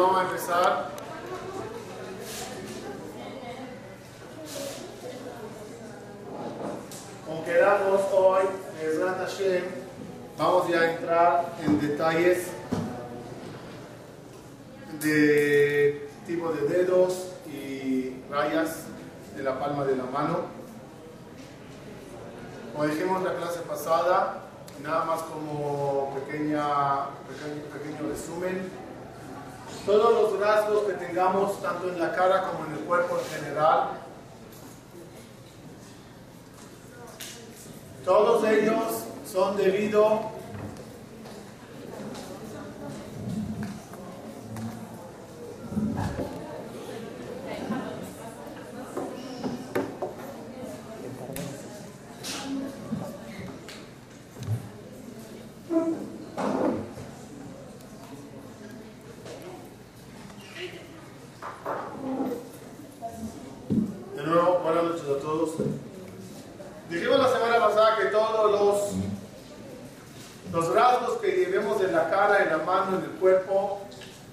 Vamos a empezar. Como quedamos hoy, Hashem, vamos ya a entrar en detalles de tipo de dedos y rayas de la palma de la mano. Como dijimos la clase pasada, nada más como pequeña, pequeño, pequeño resumen, todos los rasgos que tengamos, tanto en la cara como en el cuerpo en general, todos ellos son debido De nuevo, buenas noches a todos. Dijimos la semana pasada que todos los, los rasgos que llevemos en la cara, en la mano, en el cuerpo,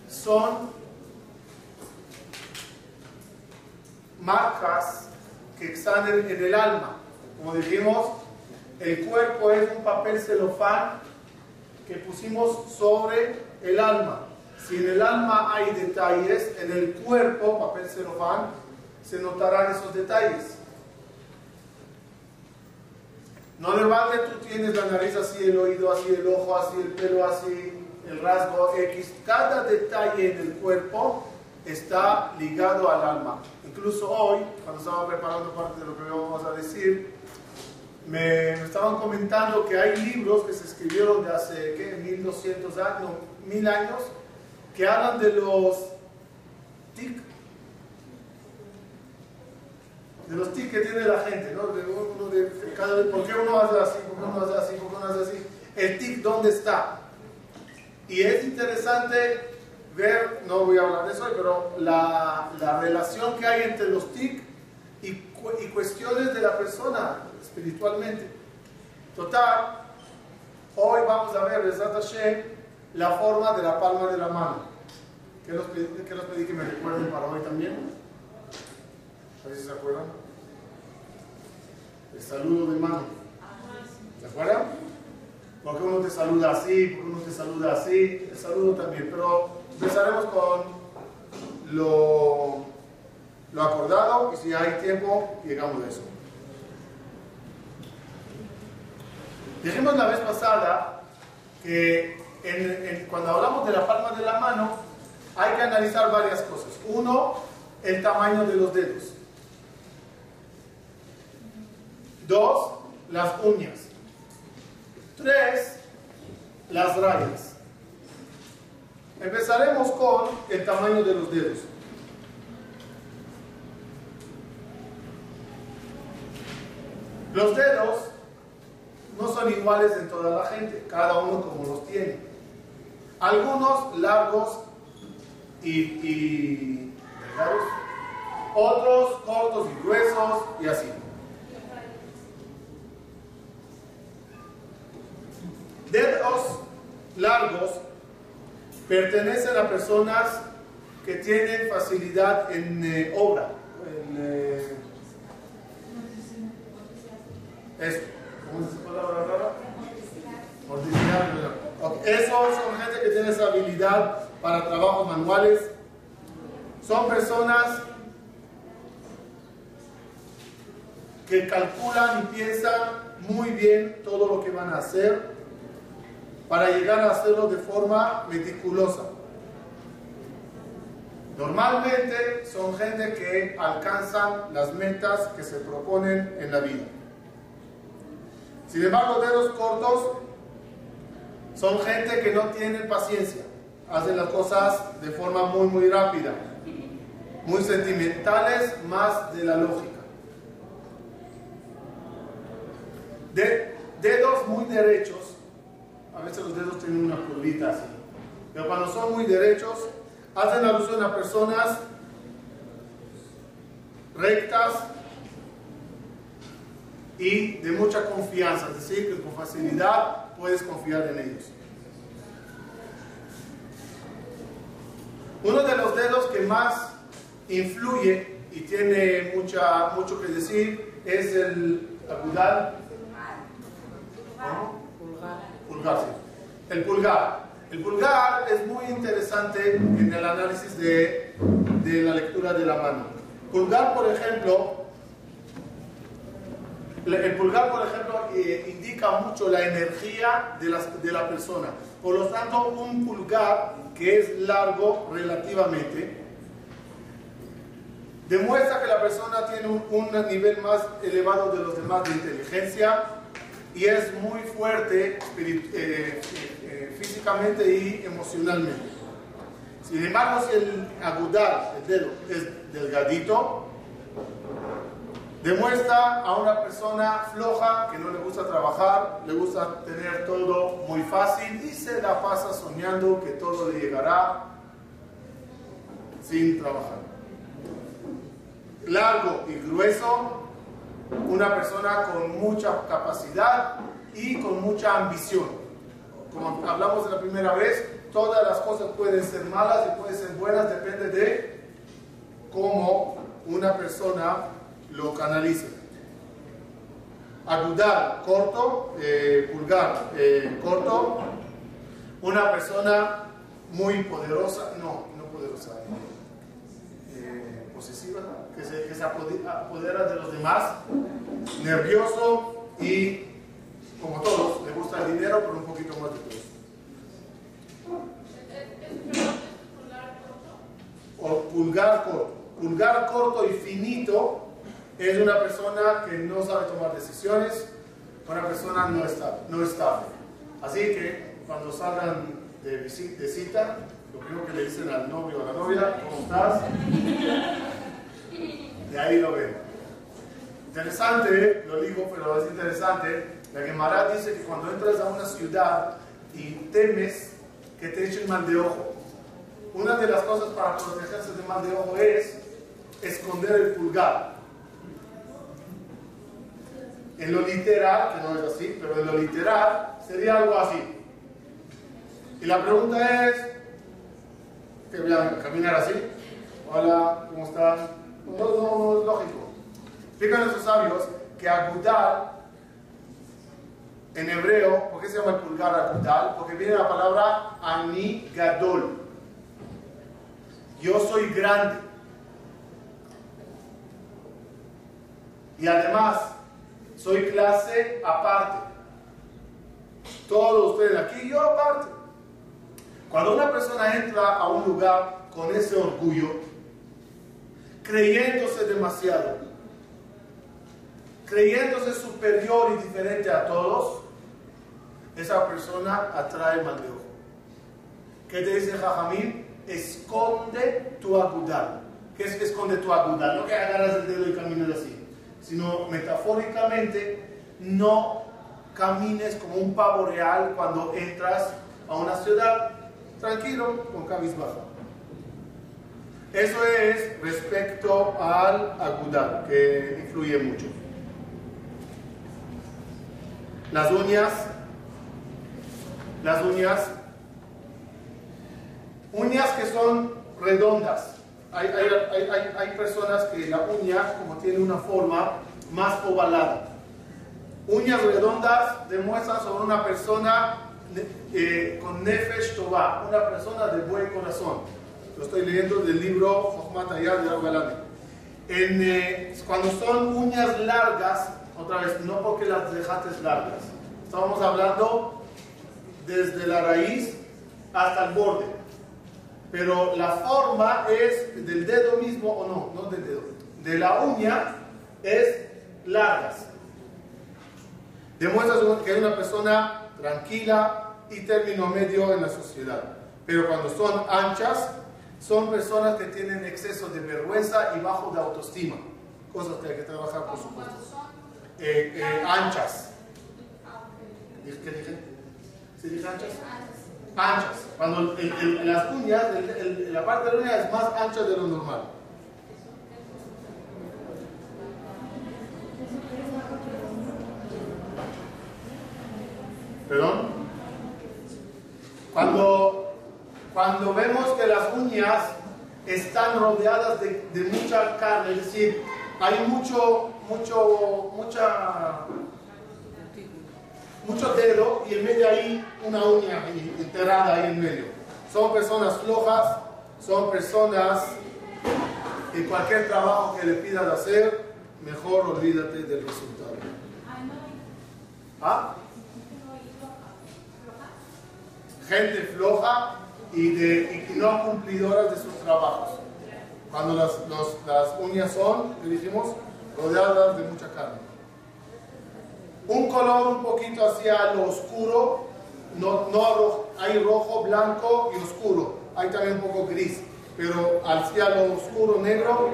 son marcas que están en, en el alma. Como dijimos, el cuerpo es un papel celofán que pusimos sobre el alma. Si en el alma hay detalles, en el cuerpo, papel celofán, se notarán esos detalles. No de balde tú tienes la nariz así, el oído así, el ojo así, el pelo así, el rasgo X. Cada detalle en el cuerpo está ligado al alma. Incluso hoy, cuando estaba preparando parte de lo que vamos a decir, me, estaban comentando que hay libros que se escribieron de hace, ¿qué? 1200 años, no, 1000 años, que hablan de los tic, de los tics que tiene la gente, ¿no? De uno de, cada ¿por qué uno hace así? ¿Por qué uno hace así? ¿Por qué uno hace así? El tic, ¿dónde está? Y es interesante ver, no voy a hablar de eso pero la, la relación que hay entre los tic y, y cuestiones de la persona espiritualmente. Total, hoy vamos a ver, Besat Hashem, la forma de la palma de la mano. ¿Qué los pedí, que me recuerden para hoy también? A se acuerdan. El saludo de mano. ¿Se acuerdan? Porque uno te saluda así, porque uno te saluda así, el saludo también. Pero empezaremos con lo, lo acordado y si hay tiempo, llegamos a eso. Dijimos la vez pasada que cuando hablamos de la palma de la mano, hay que analizar varias cosas. Uno, el tamaño de los dedos. Dos, las uñas. Tres, las rayas. Empezaremos con el tamaño de los dedos. Los dedos no son iguales en toda la gente, cada uno como los tiene. Algunos largos y, otros cortos y gruesos y así. Dedos largos pertenecen a personas que tienen facilidad en eh, obra. En, eh, esto. ¿Cómo se palabra rara? Esos son gente que tiene esa habilidad para trabajos manuales. Son personas que calculan y piensan muy bien todo lo que van a hacer para llegar a hacerlo de forma meticulosa. Normalmente son gente que alcanzan las metas que se proponen en la vida. Sin embargo, dedos cortos son gente que no tiene paciencia, hacen las cosas de forma muy, muy rápida, muy sentimentales, más de la lógica. De, dedos muy derechos, a veces los dedos tienen una curvita así, pero cuando son muy derechos, hacen alusión a personas rectas y de mucha confianza, es decir, que con facilidad puedes confiar en ellos. Uno de los dedos que más influye y tiene mucha, mucho que decir es el. Pulgar. El pulgar. El pulgar es muy interesante en el análisis de, de la lectura de la mano. Pulgar, por ejemplo, el pulgar, por ejemplo, eh, indica mucho la energía de la, de la persona. Por lo tanto, un pulgar que es largo relativamente, demuestra que la persona tiene un, nivel más elevado de los demás de inteligencia y es muy fuerte eh, eh, físicamente y emocionalmente. Sin embargo, si el agudar, el dedo, es delgadito, demuestra a una persona floja que no le gusta trabajar, le gusta tener todo muy fácil y se la pasa soñando que todo le llegará sin trabajar. Largo y grueso, una persona con mucha capacidad y con mucha ambición. Como hablamos la primera vez, todas las cosas pueden ser malas y pueden ser buenas, depende de cómo una persona lo canaliza. Agudar, corto, eh, pulgar, eh, corto. Una persona muy poderosa, no, no poderosa, eh, posesiva, que se, que se apodera de los demás, nervioso y, como todos, le gusta el dinero, pero un poquito más de todo. O pulgar corto. Pulgar corto y finito es una persona que no sabe tomar decisiones, una persona no estable. No estable. Así que cuando salgan de, de cita, lo primero que le dicen al novio o a la novia, ¿cómo estás? De ahí lo ven. Interesante, lo digo, pero es interesante. La Gemara dice que cuando entras a una ciudad y temes que te echen mal de ojo, una de las cosas para protegerse de mal de ojo es esconder el pulgar. En lo literal, que no es así, pero en lo literal sería algo así. Y la pregunta es, ¿te voy a caminar así? Hola, ¿cómo estás? No, no, es lógico. Explican esos sabios que agudal en hebreo, ¿por qué se llama el pulgar agudal? Porque viene la palabra anigadol. Yo soy grande. Y además, soy clase aparte. Todos ustedes aquí, yo aparte. Cuando una persona entra a un lugar con ese orgullo, creyéndose demasiado, creyéndose superior y diferente a todos, esa persona atrae mal de ojo. ¿Qué te dice Jajamín? Esconde tu agudal. ¿Qué es que esconde tu agudal? No que agarras el dedo y caminas así sino metafóricamente, no camines como un pavo real cuando entras a una ciudad tranquilo, con cabizbaja. Eso es respecto al agudal, que influye mucho. Las uñas, las uñas, uñas que son redondas, hay, hay, hay, hay, personas que la uña, como tiene una forma más ovalada, uñas redondas demuestran sobre una persona eh, con nefesh tová, una persona de buen corazón. Lo estoy leyendo del libro Jochmat de Arbalani. En, eh, cuando son uñas largas, otra vez, no porque las dejaste largas, estamos hablando desde la raíz hasta el borde pero la forma es del dedo mismo o no, no del dedo, de la uña es largas. Demuestra que es una persona tranquila y término medio en la sociedad. Pero cuando son anchas, son personas que tienen exceso de vergüenza y bajo de autoestima. Cosas que hay que trabajar, por supuesto. Eh, eh, anchas. ¿Qué dije? ¿Sí dije anchas? Anchas. Cuando las uñas, la parte de la uña es más ancha de lo normal. ¿Perdón? Cuando, cuando vemos que las uñas están rodeadas de, de mucha carne, es decir, hay mucho, mucho, mucha, mucho dedo y en medio hay una uña enterrada ahí en medio. Son personas flojas, son personas que cualquier trabajo que le pidas hacer, mejor olvídate del resultado. ¿Ah? Gente floja y, de, no cumplidoras de sus trabajos. Cuando las, las uñas son, le dijimos, rodeadas de mucha carne. Un color un poquito hacia lo oscuro, no, no hay rojo, blanco y oscuro. Hay también un poco gris, pero hacia lo oscuro, negro.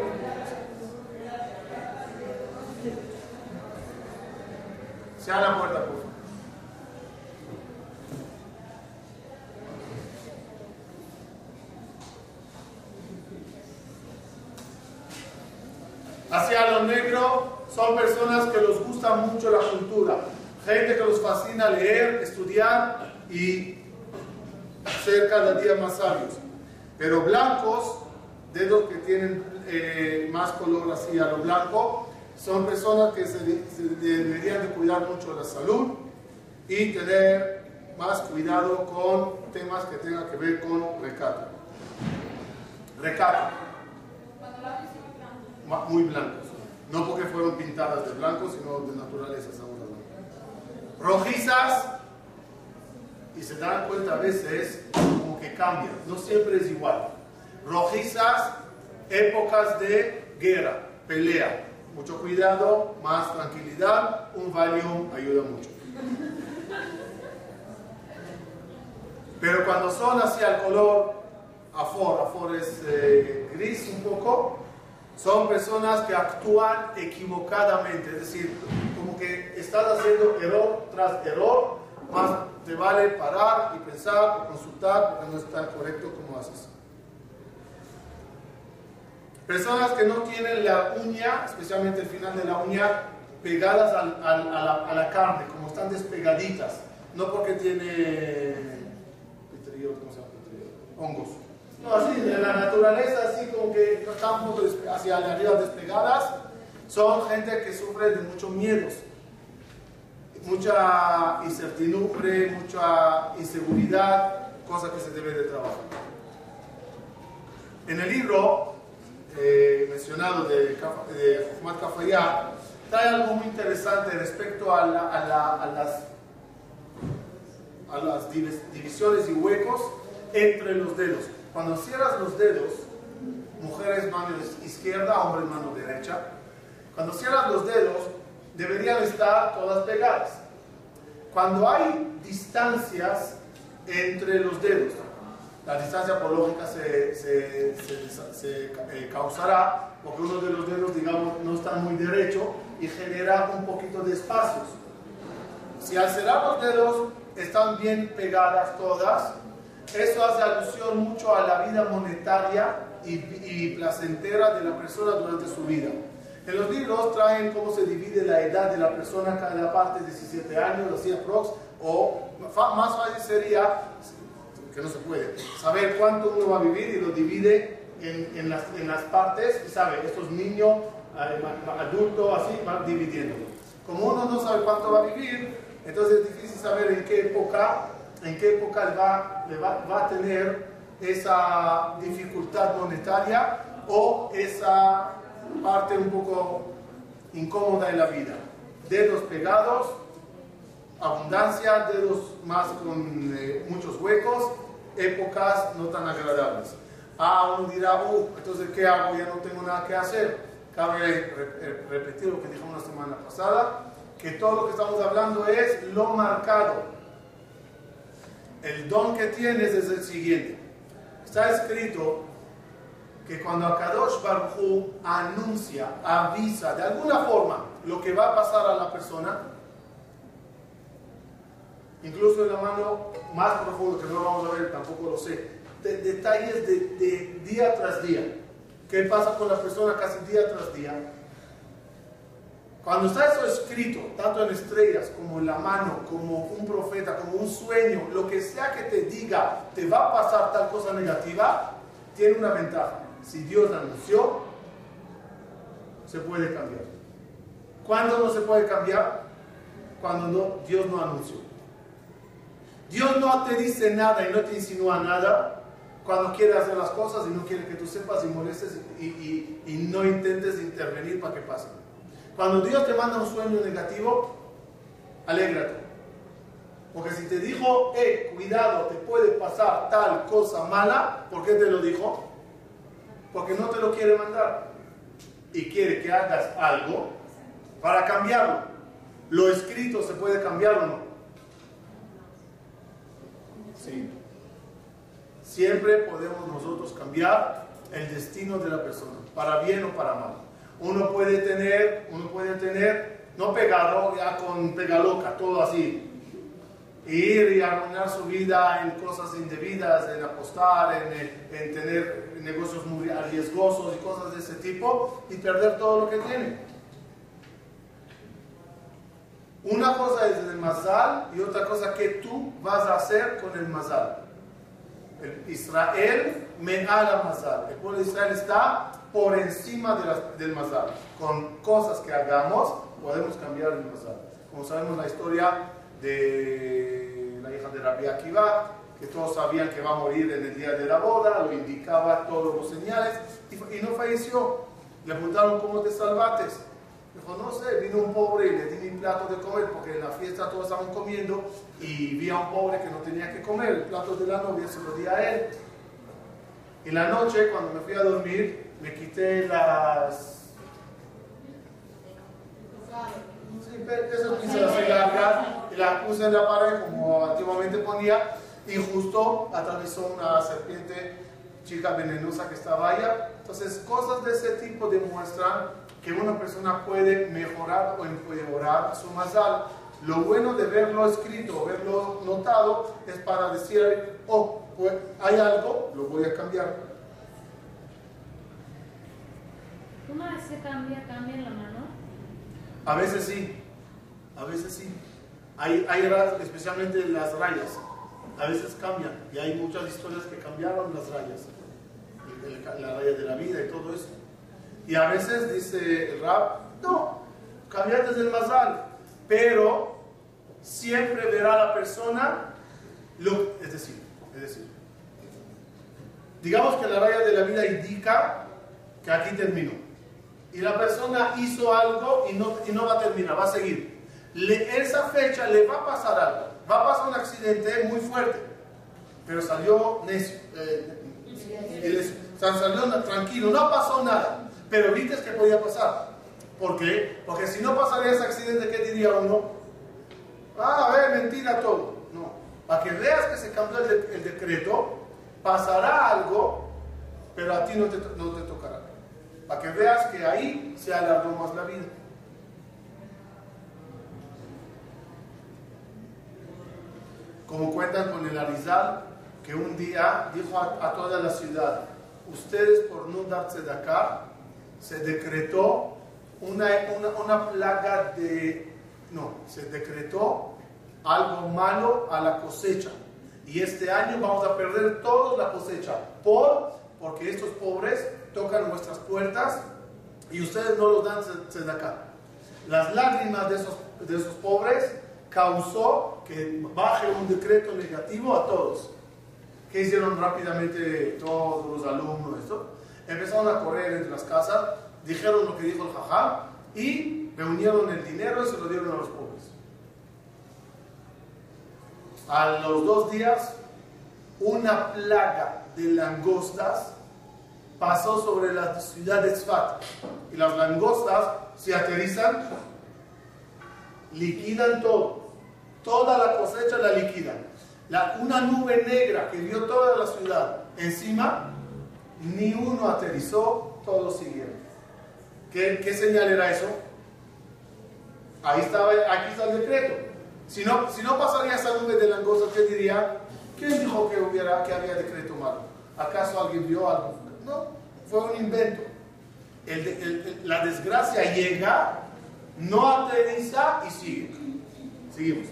Se la puerta, por favor. Hacia lo negro son personas que les gusta mucho la cultura, gente que les fascina leer, estudiar y ser cada día más sabios. Pero blancos, dedos que tienen eh, más color hacia lo blanco, son personas que se, deberían de cuidar mucho la salud y tener más cuidado con temas que tengan que ver con recato. Recato muy blancos. No porque fueron pintadas de blanco, sino de naturaleza Rojizas, y se dan cuenta a veces como que cambian, no siempre es igual. Rojizas, épocas de guerra, pelea. Mucho cuidado, más tranquilidad, un Valium ayuda mucho. Pero cuando son hacia el color afor, afor es eh, gris un poco, son personas que actúan equivocadamente, es decir, como que estás haciendo error tras error, más te vale parar y pensar, consultar, porque no está correcto como haces. Personas que no tienen la uña, especialmente el final de la uña, pegadas a, la, a, la, carne, como están despegaditas, no porque tiene hongos. No, así, de la naturaleza, así como que están hacia arriba despegadas, son gente que sufre de muchos miedos, mucha incertidumbre, mucha inseguridad, cosa que se debe de trabajar. En el libro eh, mencionado de, de Kafayá, trae algo muy interesante respecto a las divisiones y huecos entre los dedos. Cuando cierras los dedos, mujeres mano izquierda, hombres mano derecha, cuando cierras los dedos, deberían estar todas pegadas. Cuando hay distancias entre los dedos, la distancia por lógica se, se, eh, causará porque uno de los dedos, digamos, no está muy derecho y genera un poquito de espacios. Si al cerrar los dedos están bien pegadas todas, eso hace alusión mucho a la vida monetaria y, placentera de la persona durante su vida. En los libros traen cómo se divide la edad de la persona cada parte, de 17 años, así aprox, o más fácil sería, que no se puede, saber cuánto uno va a vivir y lo divide en, las, partes y sabe, estos niños, eh, adultos, así, van dividiendo. Como uno no sabe cuánto va a vivir, entonces es difícil saber en qué época en qué época va, va, a tener esa dificultad monetaria o esa parte un poco incómoda en la vida. Dedos pegados, abundancia, dedos más con eh, muchos huecos, épocas no tan agradables. Ah, uno dirá, uh, entonces ¿qué hago? Ya no tengo nada que hacer. Cabe repetir lo que dijimos la semana pasada, que todo lo que estamos hablando es lo marcado el don que tienes es el siguiente. Está escrito que cuando Akadosh Baruch anuncia, avisa de alguna forma lo que va a pasar a la persona, incluso en la mano más profundo, que no vamos a ver, tampoco lo sé, detalles de, de, día tras día. ¿Qué pasa con la persona casi día tras día? Cuando está eso escrito, tanto en estrellas como en la mano, como un profeta, como un sueño, lo que sea que te diga, te va a pasar tal cosa negativa, tiene una ventaja. Si Dios anunció, se puede cambiar. ¿Cuándo no se puede cambiar? Cuando Dios no anunció. Dios no te dice nada y no te insinúa nada cuando quiere hacer las cosas y no quiere que tú sepas y molestes y, y no intentes intervenir para que pase. Cuando Dios te manda un sueño negativo, alégrate. Porque si te dijo, eh, cuidado, te puede pasar tal cosa mala, ¿por qué te lo dijo? Porque no te lo quiere mandar. Y quiere que hagas algo para cambiarlo. Lo escrito se puede cambiar o no. Sí. Siempre podemos nosotros cambiar el destino de la persona, para bien o para mal uno puede tener, uno puede tener, no pegado, ya con pegaloca, todo así. Ir y arruinar su vida en cosas indebidas, en apostar, en, en tener negocios muy arriesgosos y cosas de ese tipo y perder todo lo que tiene. Una cosa es el mazal y otra cosa que tú vas a hacer con el mazal. El Israel me haga mazal. El pueblo de Israel está por encima de del mazal. Con cosas que hagamos podemos cambiar el mazal. Como sabemos la historia de la hija de Rabbi Akiva, que todos sabían que va a morir en el día de la boda, lo indicaba todos los señales y, no falleció. Le preguntaron cómo te salvates. Dijo, no sé, vino un pobre y le di mi plato de comer porque en la fiesta todos estaban comiendo y vi a un pobre que no tenía que comer. El plato de la novia se lo di a él. Y la noche, cuando me fui a dormir, me quité las... Sí, eso quise las largas y las puse en la pared como antiguamente ponía y justo atravesó una serpiente chica venenosa que estaba allá. Entonces, cosas de ese tipo demuestran que una persona puede mejorar o empeorar su masal. Lo bueno de verlo escrito, verlo notado, es para decir, oh, pues hay algo, lo voy a cambiar. ¿Cómo se cambia, cambia la mano? A veces sí, a veces sí. Hay, hay especialmente las rayas, a veces cambian. Y hay muchas historias que cambiaron las rayas, la raya de la vida y todo eso. Y a veces dice el rap, no, cambiar desde el mazal, pero siempre verá la persona, lo, es decir, es decir, digamos que la raya de la vida indica que aquí terminó y la persona hizo algo y no, y no va a terminar, va a seguir. Esa fecha le va a pasar algo, va a pasar un accidente muy fuerte, pero salió necio, eh, salió tranquilo, no pasó nada, pero viste que podía pasar. ¿Por qué? Porque si no pasaría ese accidente, ¿qué diría uno? Ah, a ver, mentira todo. No, para que veas que se cambió el, decreto, pasará algo, pero a ti no te, no te tocará para que veas que ahí se alargó más la vida. Como cuentan con el Arizal, que un día dijo a, toda la ciudad, ustedes por no darse de acá, se decretó una, una, una plaga de, no, se decretó algo malo a la cosecha. Y este año vamos a perder toda la cosecha. ¿Por? Porque estos pobres tocan nuestras puertas y ustedes no los dan acá. Las lágrimas de esos, de esos pobres causó que baje un decreto negativo a todos. ¿Qué hicieron rápidamente todos los alumnos? Esto? Empezaron a correr entre las casas, dijeron lo que dijo el jajá y reunieron el dinero y se lo dieron a los pobres. A los dos días, una plaga de langostas pasó sobre la ciudad de Sfat. Y las langostas se aterrizan, liquidan todo. Toda la cosecha la liquidan. Una nube negra que vio toda la ciudad encima, ni uno aterrizó, todos siguieron. ¿Qué, señal era eso? Ahí estaba, aquí está el decreto. Si no, si no pasaría esa nube de langostas, ¿qué diría? ¿Quién dijo que, hubiera, que había decreto malo? ¿Acaso alguien vio algo? No, fue un invento. la desgracia llega no aterriza y sigue. Seguimos.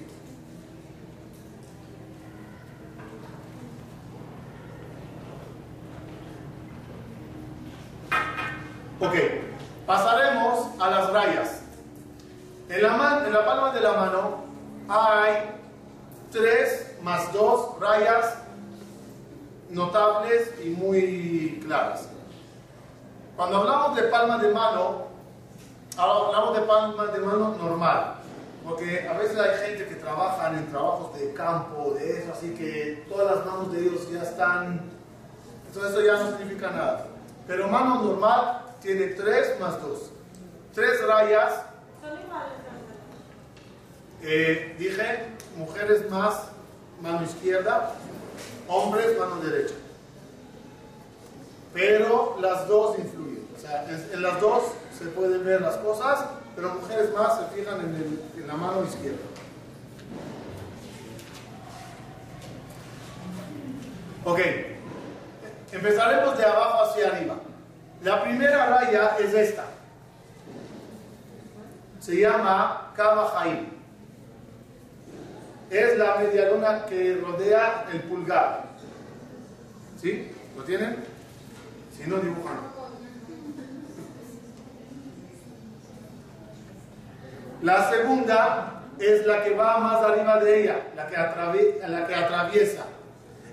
Ok, pasaremos a las rayas. En la, en la palma de la mano hay tres más dos rayas notables y muy claras. Cuando hablamos de palma de mano, hablamos de palma de mano normal, porque a veces hay gente que trabaja en trabajos de campo, de eso, así que todas las manos de ellos ya están, entonces eso ya no significa nada. Pero mano normal tiene 3 más 2. Tres rayas. Eh, dije, mujeres más mano izquierda, hombres mano derecha. Pero las dos influyen. O sea, en, las dos se pueden ver las cosas, pero mujeres más se fijan en, en la mano izquierda. Ok, empezaremos de abajo hacia arriba. La primera raya es esta. Se llama Kama Es la media luna que rodea el pulgar. ¿Sí? ¿Lo tienen? Si no, dibujan. La segunda es la que va más arriba de ella, la que, la que atraviesa.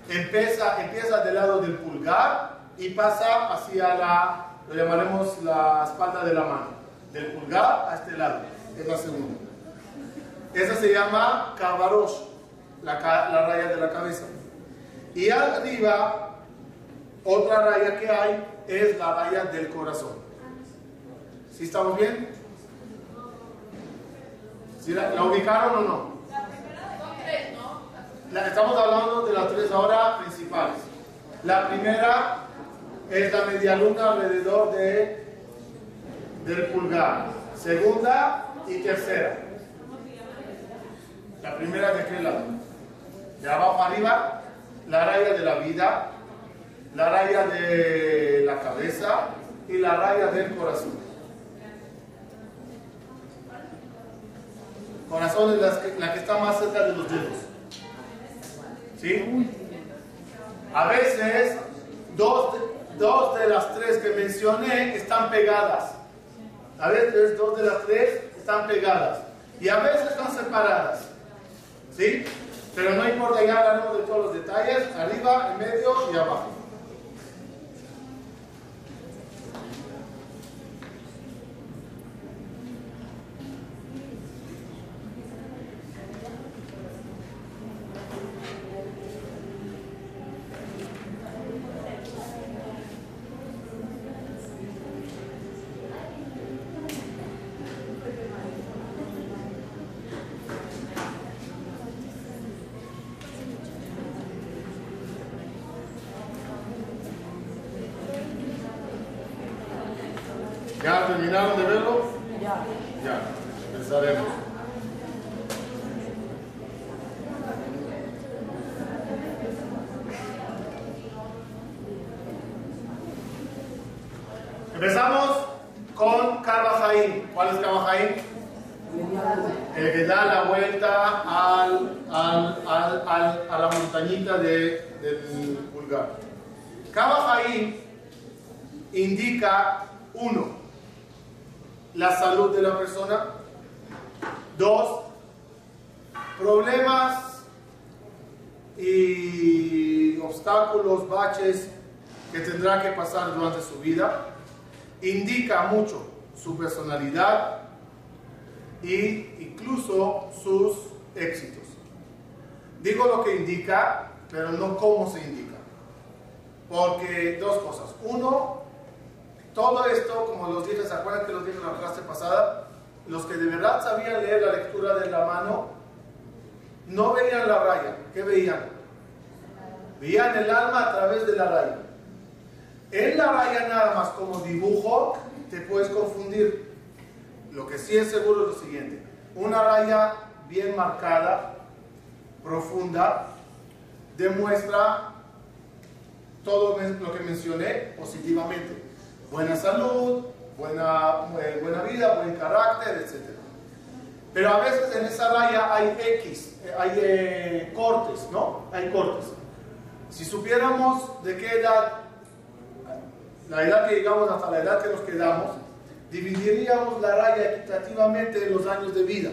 Empieza, empieza del lado del pulgar y pasa hacia la, lo llamaremos la espalda de la mano, del pulgar a este lado, es la segunda. Esa se llama Kavarosh, la, la raya de la cabeza. Y arriba, otra raya que hay es la raya del corazón. ¿Sí estamos bien? ¿Sí la, ubicaron o no? La, estamos hablando de las tres ahora principales. La primera es la media luna alrededor de, del pulgar. Segunda y tercera. La primera de qué lado? De abajo arriba, la raya de la vida, la raya de la cabeza y la raya del corazón. Corazón es la que, la que está más cerca de los dedos. ¿Sí? A veces, dos, dos de las tres que mencioné están pegadas. A veces dos de las tres están pegadas. Y a veces están separadas. ¿Sí? Pero no importa, ya hablaremos de todos los detalles, arriba, en medio y abajo. ¿Terminaron de verlo? Ya. Ya, empezaremos. Empezamos con Carvajaín. ¿Cuál es Carvajaín? El que da la vuelta al, al, al, a la montañita de, del pulgar. Carvajaín indica uno, la salud de la persona. Dos, problemas y obstáculos, baches que tendrá que pasar durante su vida. Indica mucho su personalidad e incluso sus éxitos. Digo lo que indica, pero no cómo se indica. Porque dos cosas. Uno, todo esto, como los dije, ¿se acuerdan que los dije en la clase pasada? Los que de verdad sabían leer la lectura de la mano, no veían la raya. ¿Qué veían? Veían el alma a través de la raya. En la raya nada más como dibujo te puedes confundir. Lo que sí es seguro es lo siguiente. Una raya bien marcada, profunda, demuestra todo lo que mencioné positivamente buena salud, buena, eh, buena vida, buen carácter, etc. Pero a veces en esa raya hay X, eh, hay eh, cortes, ¿no? Hay cortes. Si supiéramos de qué edad, la edad que llegamos hasta la edad que nos quedamos, dividiríamos la raya equitativamente en los años de vida.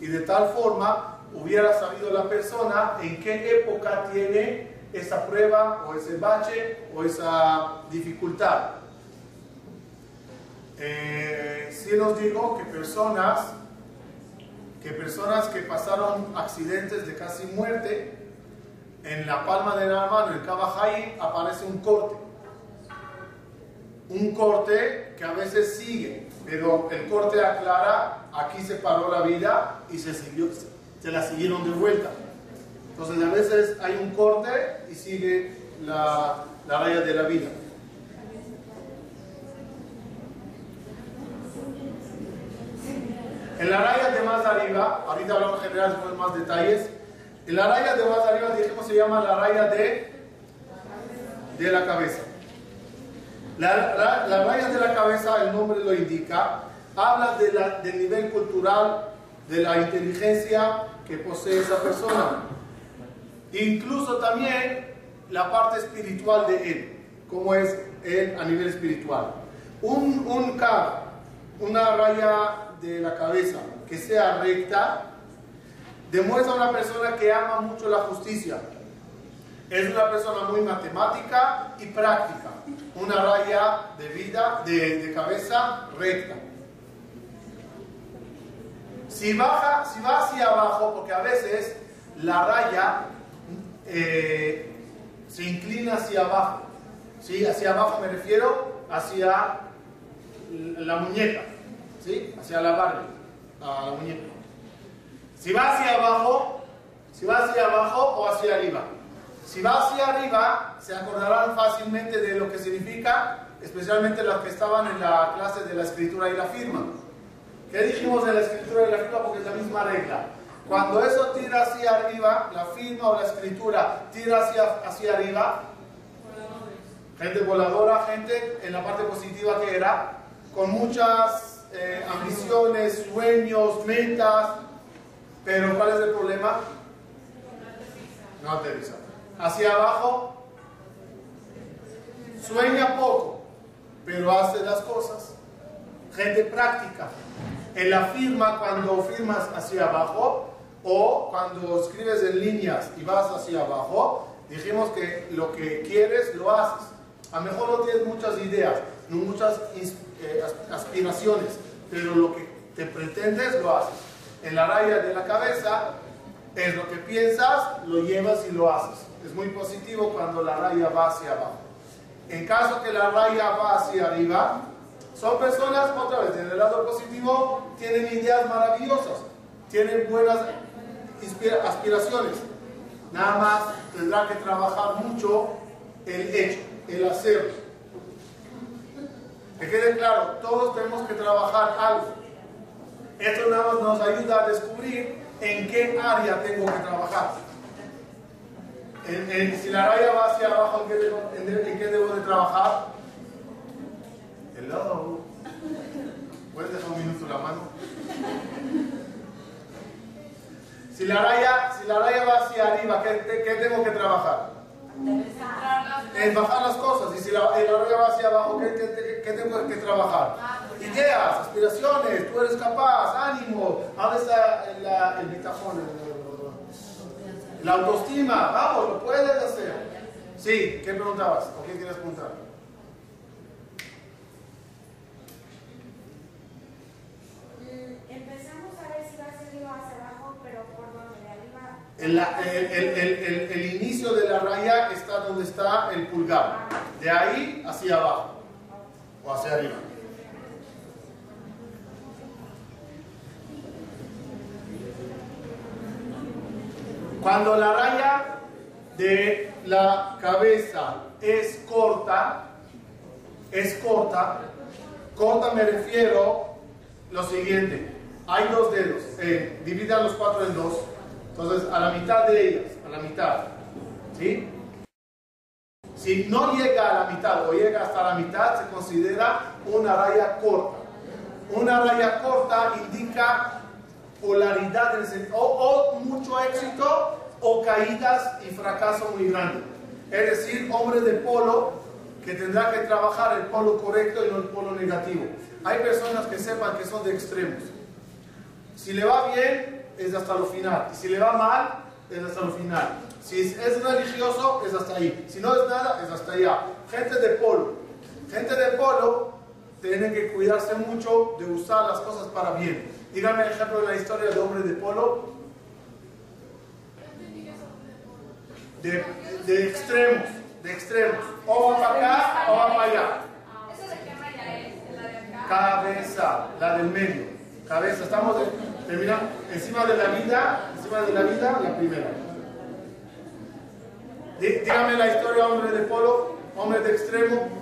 Y de tal forma hubiera sabido la persona en qué época tiene esa prueba o ese bache o esa dificultad. Eh, sí nos digo que personas que personas que pasaron accidentes de casi muerte, en la palma de la mano, en Kabajai, aparece un corte. Un corte que a veces sigue, pero el corte aclara, aquí se paró la vida y se, siguió, se la siguieron de vuelta. Entonces a veces hay un corte y sigue la, la raya de la vida. En la raya de más arriba, ahorita hablamos en general después más detalles, en la raya de más arriba dijimos se llama la raya de, de la cabeza. La, la, raya de la cabeza, el nombre lo indica, habla de la, del nivel cultural, de la inteligencia que posee esa persona. Incluso también la parte espiritual de él, cómo es él a nivel espiritual. Un, un una raya de la cabeza que sea recta, demuestra una persona que ama mucho la justicia. Es una persona muy matemática y práctica. Una raya de vida, de, cabeza recta. Si, baja, si va hacia abajo, porque a veces la raya eh, se inclina hacia abajo. ¿sí? Hacia abajo me refiero hacia la muñeca. ¿sí? hacia la barba, la muñeca. Si va hacia abajo, si va hacia abajo o hacia arriba. Si va hacia arriba, se acordarán fácilmente de lo que significa, especialmente los que estaban en la clase de la escritura y la firma. ¿Qué dijimos de la escritura y la firma? Porque es la misma regla. Cuando eso tira hacia arriba, la firma o la escritura tira hacia, hacia arriba, gente voladora, gente en la parte positiva que era, con muchas eh, ambiciones, sueños, metas, pero ¿cuál es el problema? No aterriza. Hacia abajo, sueña poco, pero hace las cosas. Gente práctica. En la firma, cuando firmas hacia abajo, o cuando escribes en líneas y vas hacia abajo, dijimos que lo que quieres lo haces. A lo mejor no tienes muchas ideas, no muchas eh, aspiraciones, pero lo que te pretendes lo haces. En la raya de la cabeza es lo que piensas, lo llevas y lo haces. Es muy positivo cuando la raya va hacia abajo. En caso que la raya va hacia arriba, son personas, otra vez, en el lado positivo, tienen ideas maravillosas, tienen buenas aspiraciones. Nada más tendrá que trabajar mucho el hecho, el hacerlo. Que quede claro, todos tenemos que trabajar algo. Esto nada más nos ayuda a descubrir en qué área tengo que trabajar. En, si la raya va hacia abajo, ¿en qué debo, en, qué debo de trabajar? Hello. ¿Puedes dejar un minuto la mano? Si la raya, si la raya va hacia arriba, ¿qué, qué tengo que trabajar? En bajar las cosas. Y si la, la va hacia abajo, ¿qué, tengo que trabajar? Ideas, aspiraciones, tú eres capaz, ánimo. ¿Dónde está el, el bitajón? La autoestima, vamos, lo puedes hacer. Sí, ¿qué preguntabas? ¿O qué quieres preguntar? El, el, inicio de la raya está donde está el pulgar. De ahí hacia abajo o hacia arriba. Cuando la raya de la cabeza es corta, es corta, corta me refiero lo siguiente. Hay dos dedos, eh, dividan los cuatro en dos entonces, a la mitad de ellas, a la mitad. ¿Sí? Si no llega a la mitad o llega hasta la mitad, se considera una raya corta. Una raya corta indica polaridad o, mucho éxito o caídas y fracaso muy grande. Es decir, hombre de polo que tendrá que trabajar el polo correcto y no el polo negativo. Hay personas que sepan que son de extremos. Si le va bien, es hasta lo final. Si le va mal, es hasta lo final. Si es religioso, es hasta ahí. Si no es nada, es hasta allá. Gente de polo. Gente de polo tienen que cuidarse mucho de usar las cosas para bien. Díganme el ejemplo de la historia de hombre de polo. De, extremos, de extremos. O va para acá o va para allá. Cabeza, la del medio. Cabeza, estamos terminando. Encima de la vida, encima de la vida, la primera. Dígame la historia, hombre de polo, hombre de extremo.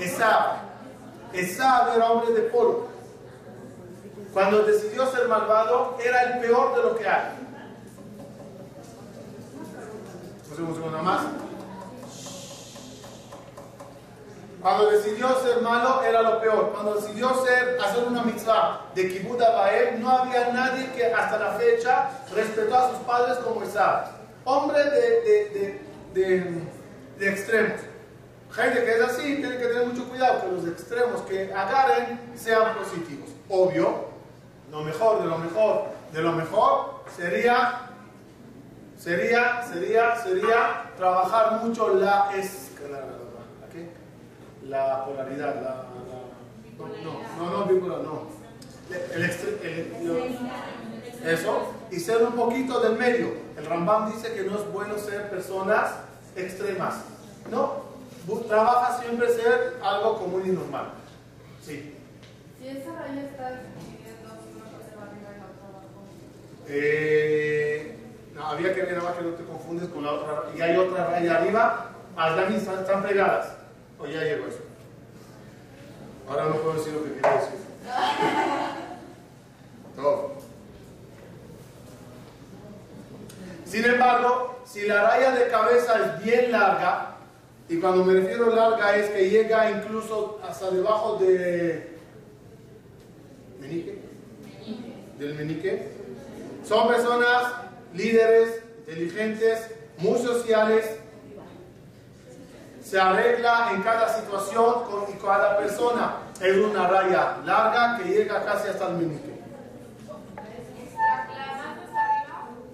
Esab. Esab era hombre de polo. Cuando decidió ser malvado, era el peor de lo que hay. Un segundo más. Cuando decidió ser malo era lo peor. Cuando decidió ser, hacer una mitzvah de Kibbutz Bael, no había nadie que hasta la fecha respetó a sus padres como Isaac. Hombre de, de, de, extremos. Gente que es así tiene que tener mucho cuidado que los extremos que agarren sean positivos. Obvio, lo mejor de lo mejor de lo mejor sería sería sería sería trabajar mucho la escala la polaridad, la, no, no, no, bipolar, no. Eso, y ser un poquito del medio. El Rambam dice que no es bueno ser personas extremas. No, trabaja siempre ser algo común y normal. Sí. Si esa raya está dividiendo una cosa arriba y la otra abajo. Eh, no, había que ver más que no te confundes con la otra. Y hay otra raya arriba, las están pegadas. O ya llegó eso. Ahora no puedo decir lo que quería decir. Todo. Sin embargo, si la raya de cabeza es bien larga, y cuando me refiero larga es que llega incluso hasta debajo de menique, del menique, son personas líderes, inteligentes, muy sociales, se arregla en cada situación con, y cada persona. Es una raya larga que llega casi hasta el meñique.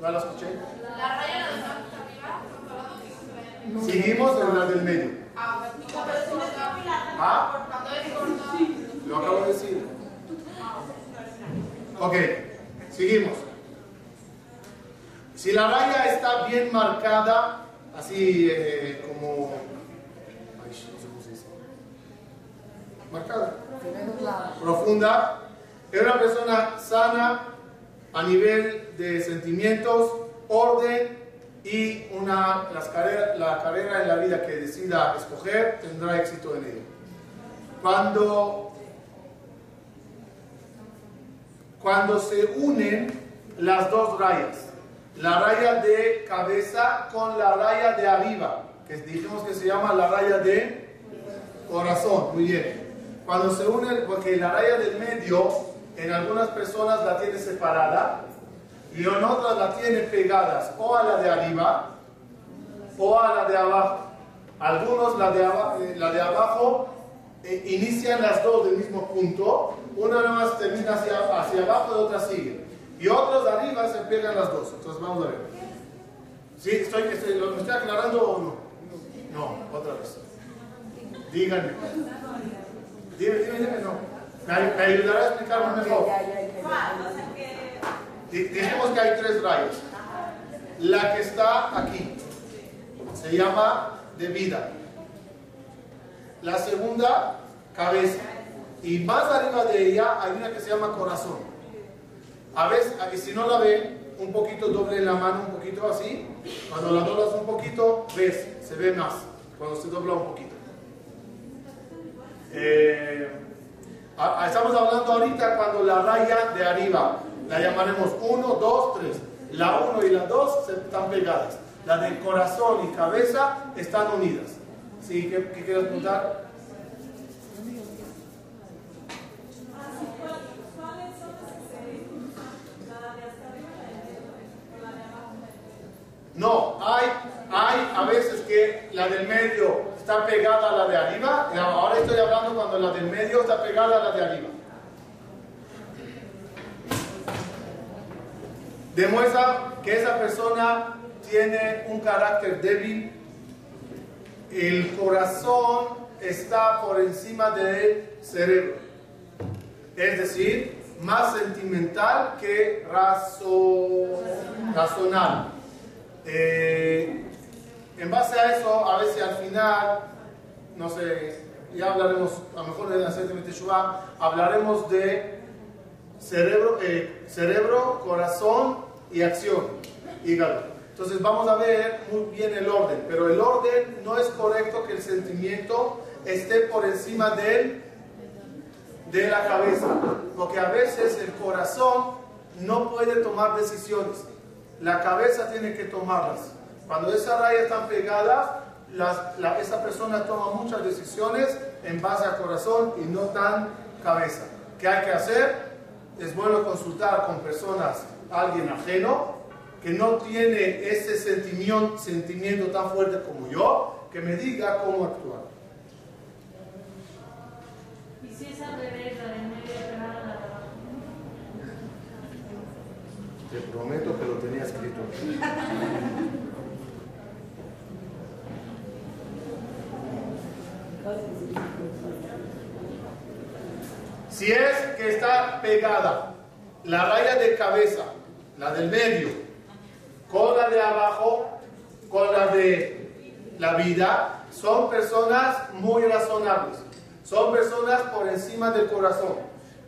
¿No la escuché? La raya Seguimos en la del medio. Ah, ¿Ah? Lo acabo de decir. Ok, seguimos. Si la raya está bien marcada, así eh, como marcada. Profunda. Es una persona sana a nivel de sentimientos, orden y una, las carrera, la carrera en la vida que decida escoger tendrá éxito en ello. Cuando, cuando se unen las dos rayas, la raya de cabeza con la raya de arriba, que dijimos que se llama la raya de corazón, muy bien. Cuando se une, porque la raya del medio en algunas personas la tiene separada y en otras la tiene pegadas o a la de arriba o a la de abajo. Algunos la de, abajo, eh, la de abajo eh, inician las dos del mismo punto, una nada más termina hacia, hacia abajo y otra sigue. Y otros de arriba se pegan las dos. Entonces vamos a ver. ¿Sí? ¿Estoy, estoy, ¿Me estoy aclarando o no? No, otra vez. Díganme. Dime, dime, dime, no. Me, ayudará a explicarme mejor. Dijimos que hay tres rayos. La que está aquí se llama de vida. La segunda, cabeza. Y más arriba de ella hay una que se llama corazón. A veces, si no la ven, un poquito doble la mano, un poquito así. Cuando la doblas un poquito, ves, se ve más. Cuando se dobla un poquito. Eh, estamos hablando ahorita cuando la raya de arriba la llamaremos 1, 2, 3. La 1 y la 2 están pegadas. la de corazón y cabeza, están unidas. ¿Sí? ¿Qué, qué quieres preguntar? No, hay, hay a veces que la del medio está pegada a la de arriba. Ahora estoy hablando cuando la del medio está pegada a la de arriba. Demuestra que esa persona tiene un carácter débil. El corazón está por encima del cerebro. Es decir, más sentimental que razonal. Eh, en base a eso, a veces al final, no sé, ya hablaremos, a lo mejor en la séptima hablaremos de cerebro, eh, cerebro, corazón y acción, hígado. Entonces vamos a ver muy bien el orden, pero el orden no es correcto que el sentimiento esté por encima de, de la cabeza, porque a veces el corazón no puede tomar decisiones, la cabeza tiene que tomarlas. Cuando esas rayas están pegadas, esa persona toma muchas decisiones en base al corazón y no tan cabeza. ¿Qué hay que hacer? Es bueno consultar con personas, alguien ajeno, que no tiene ese sentimiento, sentimiento tan fuerte como yo, que me diga cómo actuar. ¿Y si es al revés, la de medio la de abajo? Te prometo que lo tenía escrito. Si es que está pegada la raya de cabeza, la del medio, con la de abajo, con la de la vida, son personas muy razonables. Son personas por encima del corazón.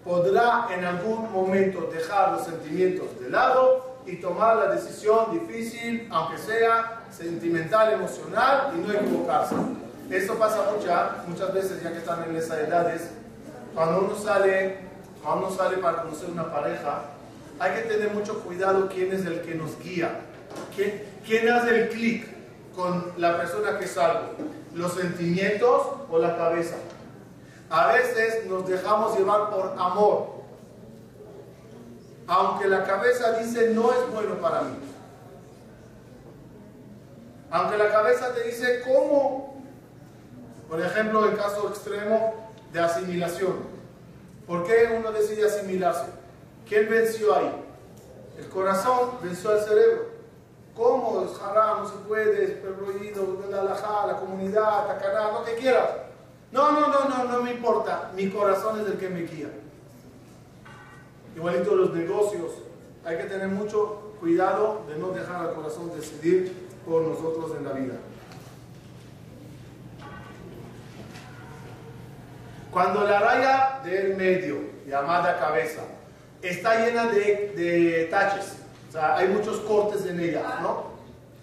Podrá en algún momento dejar los sentimientos de lado y tomar la decisión difícil, aunque sea sentimental, emocional, y no equivocarse. Esto pasa muchas, muchas veces, ya que están en esas edades, cuando uno sale, cuando uno sale para conocer una pareja, hay que tener mucho cuidado quién es el que nos guía. ¿Quién, hace el clic con la persona que salgo? ¿Los sentimientos o la cabeza? A veces nos dejamos llevar por amor, aunque la cabeza dice no es bueno para mí. Aunque la cabeza te dice cómo, por ejemplo, el caso extremo de asimilación. ¿Por qué uno decide asimilarse? ¿Quién venció ahí? El corazón venció al cerebro. ¿Cómo? Es haram, no se puede, es prohibido, la la comunidad, tacaná, lo que quieras. No, no, no, no, no me importa. Mi corazón es el que me guía. Igualito los negocios. Hay que tener mucho cuidado de no dejar al corazón decidir por nosotros en la vida. Cuando la raya del medio, llamada cabeza, está llena de, de taches, hay muchos cortes en ella, ¿no?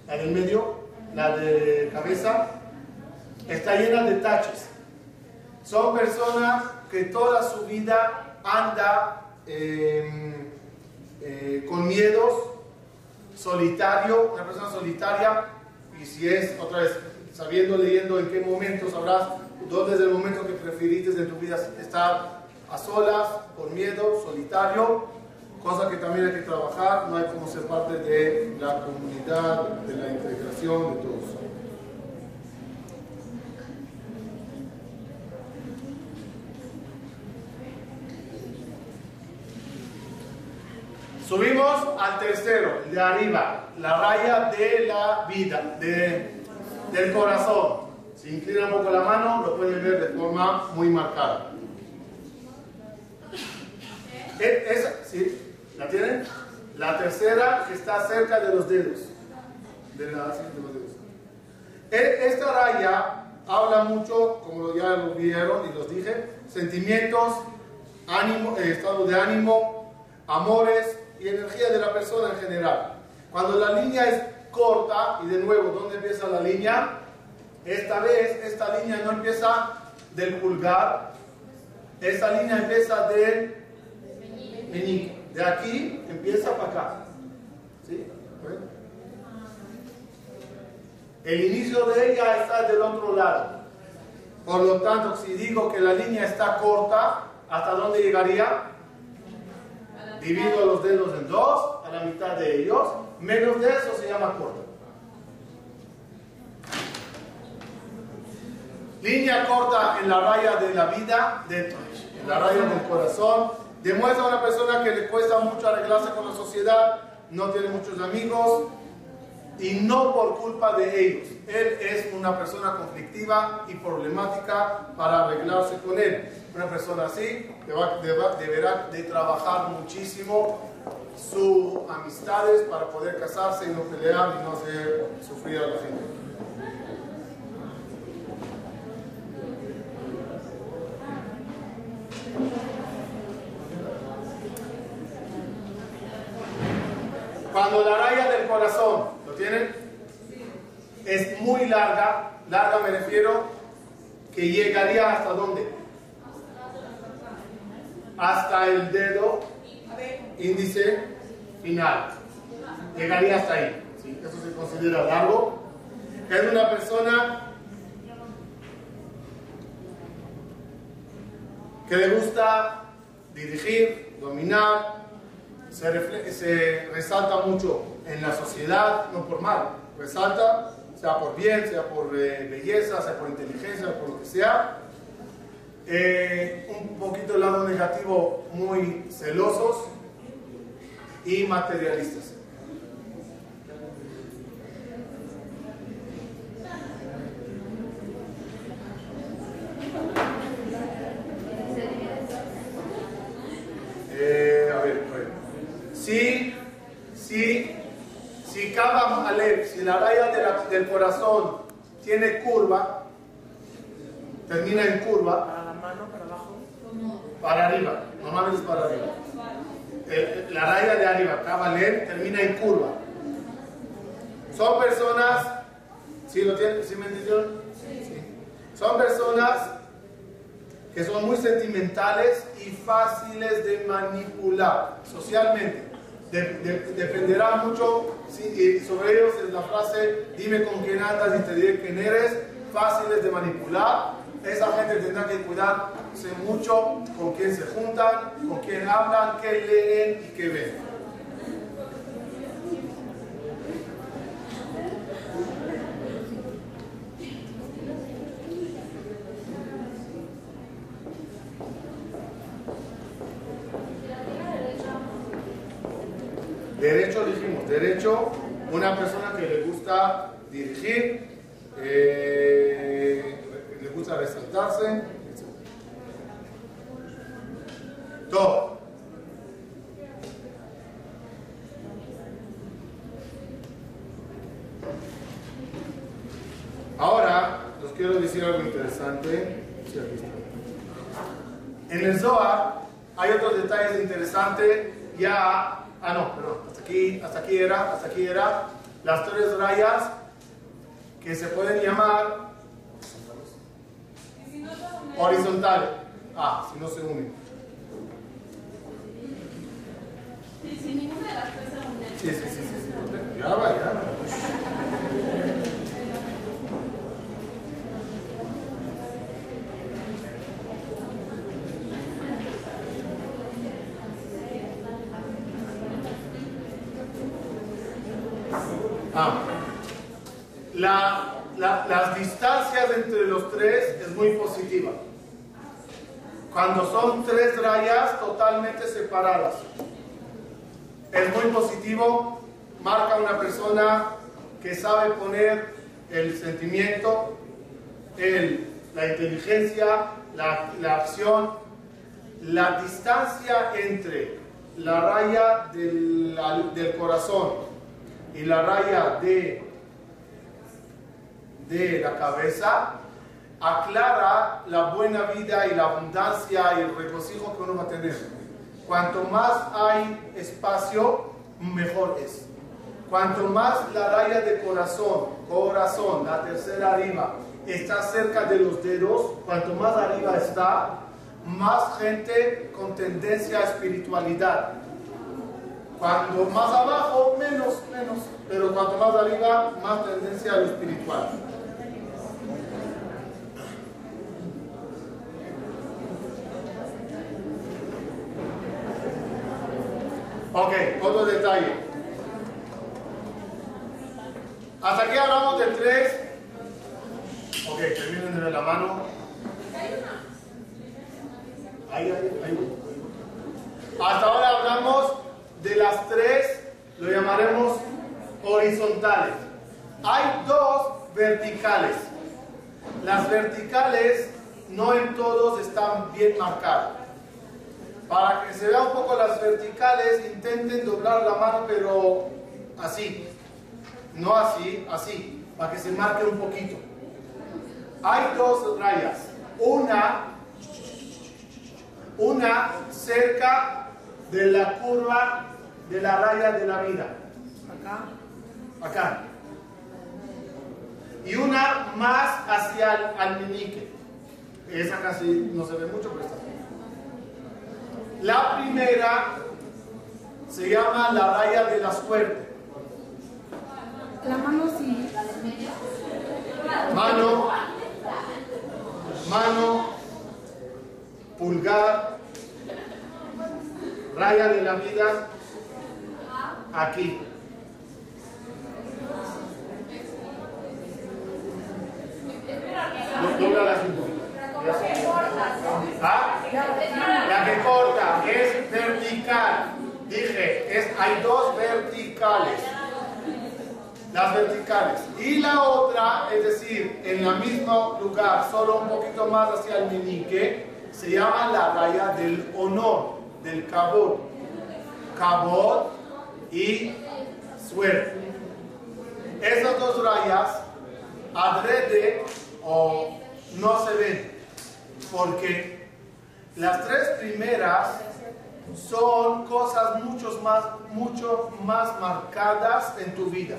La del medio, la de cabeza, está llena de taches. Son personas que toda su vida anda em, eh, con miedos, solitario, una persona solitaria, y si es, otra vez, sabiendo, leyendo en qué momento sabrás dónde es el momento que preferiste en tu vida estar a solas, con miedo, solitario, cosa que también hay que trabajar, no hay como ser parte de la comunidad, de la integración de todos. Subimos al tercero, de arriba, la raya de la vida, de, del corazón. Si inclina un poco la mano, lo pueden ver de forma muy marcada. E, esa, ¿sí? ¿La tienen? La tercera está cerca de los dedos. De, la, de los dedos. E, esta raya habla mucho, como ya lo vieron y los dije, sentimientos, ánimo, eh, estado de ánimo, amores y energía de la persona en general. Cuando la línea es corta, y de nuevo, ¿dónde empieza la línea? Esta vez, esta línea no empieza del pulgar, esta línea empieza del De aquí empieza para acá. ¿Sí? El inicio de ella está del otro lado. Por lo tanto, si digo que la línea está corta, ¿hasta dónde llegaría? Divido los dedos en dos, a la mitad de ellos. Menos de eso se llama corta. Línea corta en la raya de la vida, de, en la raya del corazón. Demuestra a una persona que le cuesta mucho arreglarse con la sociedad, no tiene muchos amigos, y no por culpa de ellos. Él es una persona conflictiva y problemática para arreglarse con él. Una persona así deberá de trabajar muchísimo sus amistades para poder casarse y no pelear y no hacer sufrir a la gente. Cuando la raya del corazón, ¿lo tienen? Es muy larga, larga me refiero que llegaría hasta dónde? Hasta el dedo índice final. Llegaría hasta ahí. Eso se considera largo. Es una persona que le gusta dirigir, dominar, se, resalta mucho en la sociedad, no por mal, resalta, sea por bien, sea por eh, belleza, sea por inteligencia, por lo que sea. Eh, un poquito el lado negativo, muy celosos y materialistas. Eh, a ver, a ver. Si, si, si cada Aleph, si la raya del corazón tiene curva, termina en curva. Para la mano, para abajo. Para arriba, normalmente es para arriba. Eh, la raya de arriba, Aleph, termina en curva. Son personas, ¿sí lo tienen? ¿Sí me entendieron? Sí. Son personas que son muy sentimentales y fáciles de manipular socialmente. Dependerá mucho sobre ellos es la frase, dime con quién andas y te diré quién eres, fáciles de manipular. Esa gente tendrá que cuidarse mucho con quién se juntan, con quién hablan, qué leen y qué ven. Derecho dijimos, derecho, una persona que le gusta dirigir, eh, le gusta resaltarse, todo. Ahora, os quiero decir algo interesante. En el Zohar hay otros detalles interesantes ya Ah, no, perdón. Aquí, hasta aquí era, hasta aquí era las tres rayas que se pueden llamar horizontales. Ah, si no se unen. Sí, sí, sí, sí. sí. Ya va, ya va. Ah. La, las distancias entre los tres es muy positiva. Cuando son tres rayas totalmente separadas. Es muy positivo, marca una persona que sabe poner el sentimiento, el, la inteligencia, la, la acción, la distancia entre la raya del, del corazón y la raya de, de la cabeza aclara la buena vida y la abundancia y el regocijo que uno va a tener. Cuanto más hay espacio, mejor es. Cuanto más la raya de corazón, corazón, la tercera arriba, está cerca de los dedos, cuanto más arriba está, más gente con tendencia a espiritualidad Cuando más abajo, menos, menos. Pero cuanto más arriba, más tendencia a lo espiritual. Ok, otro detalle. Hasta aquí hablamos de tres. Ok, terminen de ver la mano. Ahí, ahí, ahí. Hasta ahora hablamos de las tres, lo llamaremos horizontales. Hay dos verticales. Las verticales no en todos están bien marcadas. Para que se vea un poco las verticales, intenten doblar la mano, pero así. No así, así, para que se marque un poquito. Hay dos rayas. Una, una cerca de la curva de la raya de la vida. Acá. Acá. Y una más hacia el al meñique. Esa casi no se ve mucho, pero está. La primera se llama la raya de la suerte. La mano sí. Mano, mano, pulgar, raya de la vida, aquí. Un poquito. ¿Ah? La que corta es vertical. Dije, es, hay dos verticales. Las verticales. Y la otra, es decir, en el mismo lugar, solo un poquito más hacia el meñique, se llama la raya del honor, del cabot. Cabot y suerte. Esas dos rayas, adrede o no se ven, porque las tres primeras son cosas mucho más, mucho más marcadas en tu vida.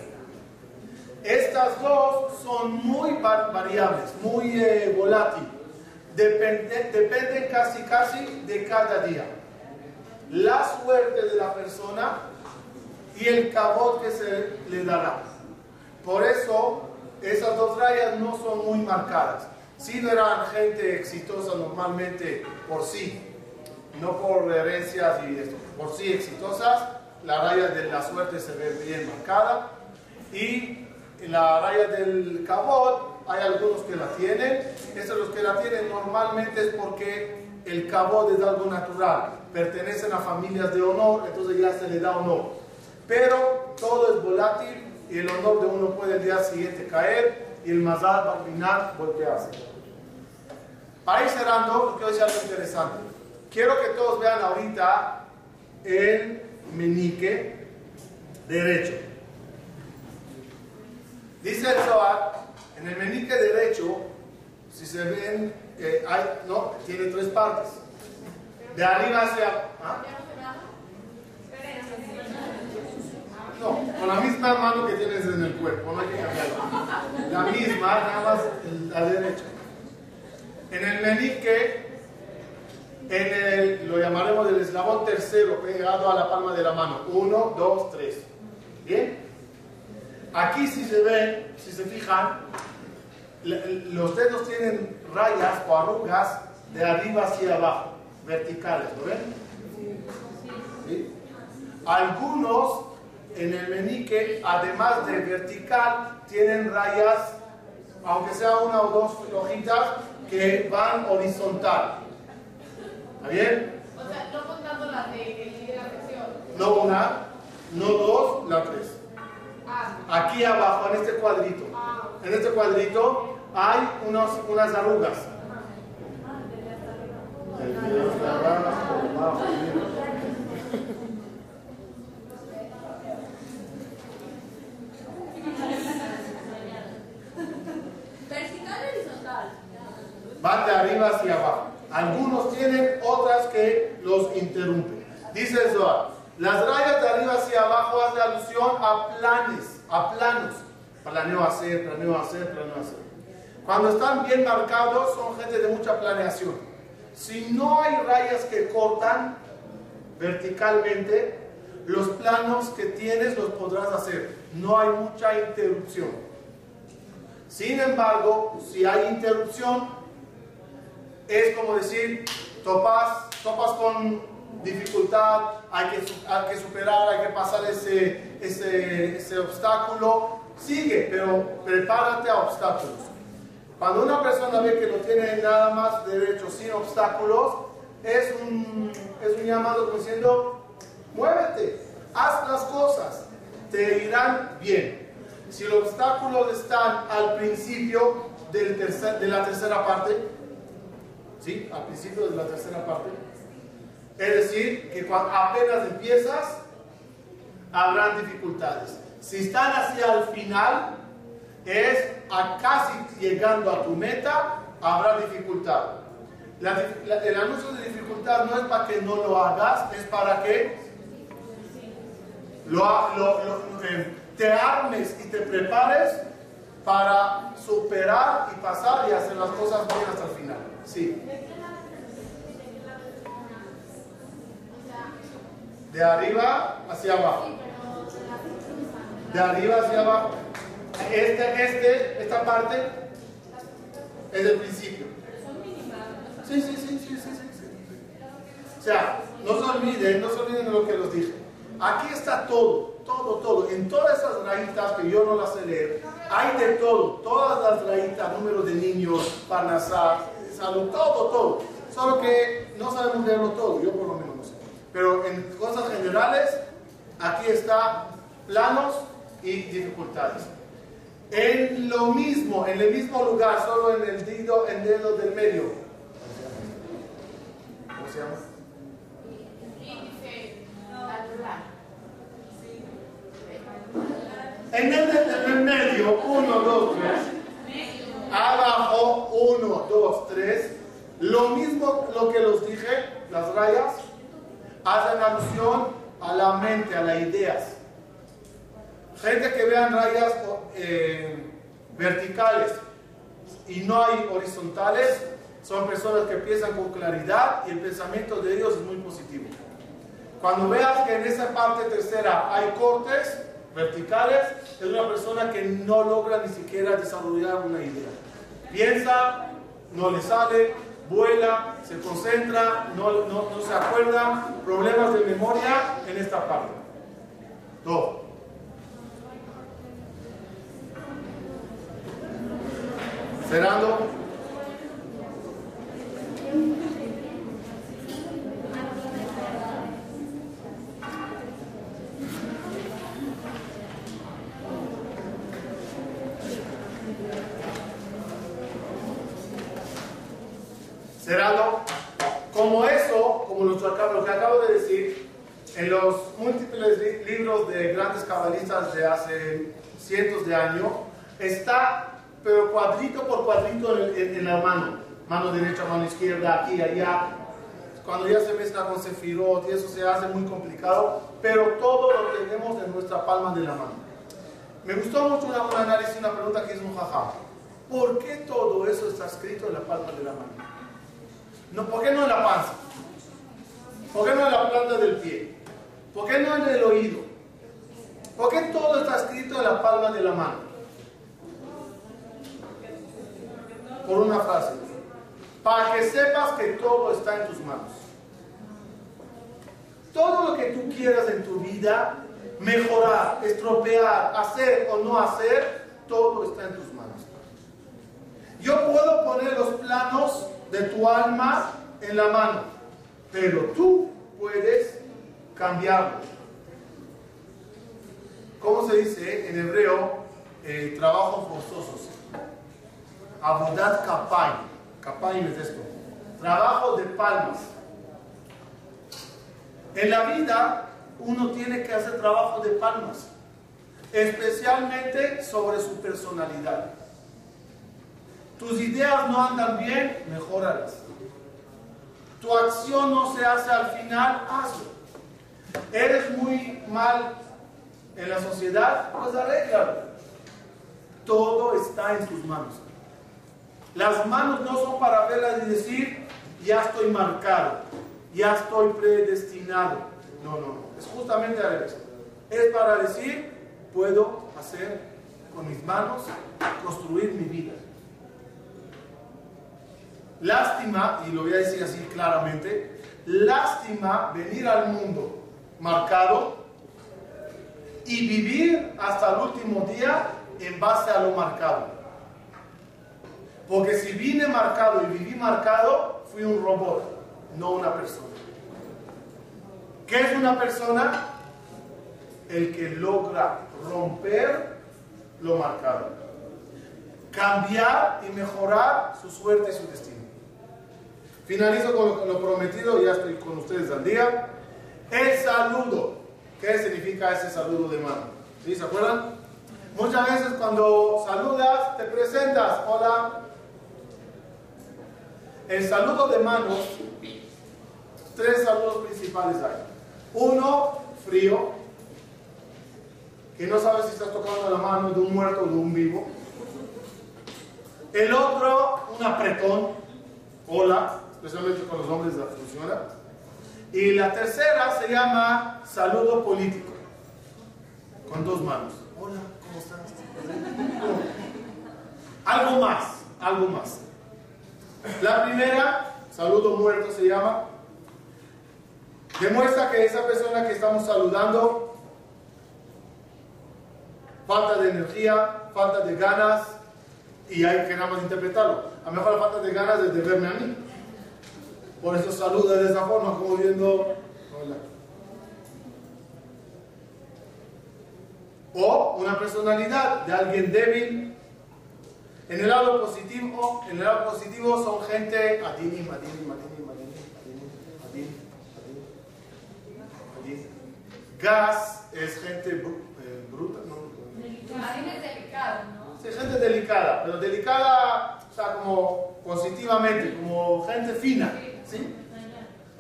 Estas dos son muy variables, muy eh, volátiles. Depende, dependen casi casi de cada día. La suerte de la persona y el cabot que se le dará. Por eso, esas dos rayas no son muy marcadas. Si no eran gente exitosa normalmente por sí, no por herencias y esto, por sí exitosas, la raya de la suerte se ve bien marcada y la raya del cabot hay algunos que la tienen, estos los que la tienen normalmente es porque el cabot es algo natural, pertenecen a familias de honor, entonces ya se le da honor. Pero todo es volátil y el honor de uno puede el día siguiente caer y el mazal va a terminar voltearse. Para ir cerrando, quiero decir algo interesante. Quiero que todos vean ahorita el meñique derecho. Dice el Zohar, en el meñique derecho, si se ven, eh, hay, no, tiene tres partes. De arriba hacia... ¿ah? No, con la misma mano que tienes en el cuerpo, no hay que cambiarla. La misma, nada más la derecha. En el meñique, en el, lo llamaremos el eslabón tercero, pegado a la palma de la mano. Uno, dos, tres. ¿Bien? Aquí si se ven, si se fijan, los dedos tienen rayas o arrugas de arriba hacia abajo, verticales, ¿lo ven? ¿Sí? Algunos en el meñique, además de vertical, tienen rayas, aunque sea una o dos hojitas, que van horizontal. ¿Está bien? O sea, no contando las de, de la sección. No una, no dos, la tres. Ah, Aquí abajo, en este cuadrito. ah, En este cuadrito hay unos, unas arrugas. El video está abajo, abajo, mira. vertical y horizontal. Van de arriba hacia abajo. Algunos tienen otras que los interrumpen. Dice el las rayas de arriba hacia abajo hacen alusión a planes, a planos. Planeo hacer, planeo hacer, planeo hacer. Cuando están bien marcados son gente de mucha planeación. Si no hay rayas que cortan verticalmente, los planos que tienes los podrás hacer. No hay mucha interrupción. Sin embargo, si hay interrupción, es como decir, topas, topas con dificultad, hay que, que superar, hay que pasar ese, ese, ese obstáculo. Sigue, pero prepárate a obstáculos. Cuando una persona ve que no tiene nada más derecho sin obstáculos, es un, es un llamado diciendo, muévete, haz las cosas, te irán bien. Si los obstáculos están al principio del tercer, de la tercera parte, ¿sí? Al principio de la tercera parte, es decir, que apenas empiezas, habrán dificultades. Si están hacia el final, es a casi llegando a tu meta, habrá dificultad. el anuncio de dificultad no es para que no lo hagas, es para que eh, te armes y te prepares para superar y pasar y hacer las cosas bien hasta el final. Sí. De arriba hacia abajo. De arriba hacia abajo. Este, este, esta parte es el principio. Sí, sí, sí, sí, sí, sí. O sea, no se olviden, no se olviden de lo que los dije. Aquí está todo, todo, todo. En todas esas rayitas que yo no las sé leer, hay de todo. Todas las rayitas, números de niños, panasá, salud, todo, todo. Solo que no sabemos leerlo todo, yo por lo menos no sé. Pero en cosas generales, aquí está planos y dificultades. En lo mismo, en el mismo lugar, solo en el dedo, en dedo del medio. ¿Cómo se llama? En el, en el medio, 1, 2, 3. Abajo, 1, 2, 3. Lo mismo lo que los dije, las rayas, hacen alusión a la mente, a las ideas. Gente que vean rayas eh, verticales y no hay horizontales, son personas que piensan con claridad y el pensamiento de ellos es muy positivo. Cuando veas que en esa parte tercera hay cortes, verticales, es una persona que no logra ni siquiera desarrollar una idea. Piensa, no le sale, vuela, se concentra, no, no, no se acuerda, problemas de memoria en esta parte. Dos. Cerrando. Cerrando, como eso, como lo que acabo de decir, en los múltiples libros de grandes cabalistas de hace cientos de años, está, pero cuadrito por cuadrito en, la mano, mano derecha, mano izquierda, aquí, allá, cuando ya se mezcla con Sefirot y eso se hace muy complicado, pero todo lo tenemos en nuestra palma de la mano. Me gustó mucho una, un análisis, una pregunta que es un jajá. ¿Por qué todo eso está escrito en la palma de la mano? No, ¿Por qué no en la panza? ¿Por qué no en la planta del pie? ¿Por qué no en el oído? ¿Por qué todo está escrito en la palma de la mano? Por una frase. Para que sepas que todo está en tus manos. Todo lo que tú quieras en tu vida, mejorar, estropear, hacer o no hacer, todo está en tus manos. Yo puedo poner los planos de tu alma en la mano, pero tú puedes cambiarlo. ¿Cómo se dice en hebreo? Eh, trabajos forzosos. Abodat kapay. Kapay es esto. Trabajo de palmas. En la vida uno tiene que hacer trabajo de palmas, especialmente sobre su personalidad. Tus ideas no andan bien, mejóralas. Tu acción no se hace al final, hazlo. Eres muy mal en la sociedad, pues arréglalo. Todo está en tus manos. Las manos no son para verlas y decir, ya estoy marcado, ya estoy predestinado, No, no, no. Es justamente al revés. Es para decir, puedo hacer con mis manos, construir mi vida. Lástima, y lo voy a decir así claramente, lástima venir al mundo marcado y vivir hasta el último día en base a lo marcado. Porque si vine marcado y viví marcado, fui un robot, no una persona. ¿Qué es una persona? El que logra romper lo marcado. Cambiar y mejorar su suerte y su destino. Finalizo con lo, prometido, ya estoy con ustedes al día. El saludo. ¿Qué significa ese saludo de mano? ¿Sí? ¿Se acuerdan? Muchas veces cuando saludas, te presentas. Hola. El saludo de manos, tres saludos principales hay. Uno, frío, que no sabes si estás tocando la mano de un muerto o de un vivo. El otro, un apretón, hola, especialmente con los hombres la funciona. Y la tercera se llama saludo político, con dos manos. Hola, ¿cómo estás? Algo más, algo más. La primera, saludo muerto se llama, Demuestra que esa persona que estamos saludando, falta de energía, falta de ganas, y hay que nada más interpretarlo. A lo mejor la falta de ganas es de verme a mí. Por eso saluda de esa forma, como viendo, hola. O una personalidad de alguien débil. En el lado positivo, en el lado positivo son gente adini, adini, adini, Gas es gente eh, bruta, ¿no? es delicado, ¿no? Sí, gente delicada, pero delicada, o sea, como positivamente, como gente fina, ¿sí?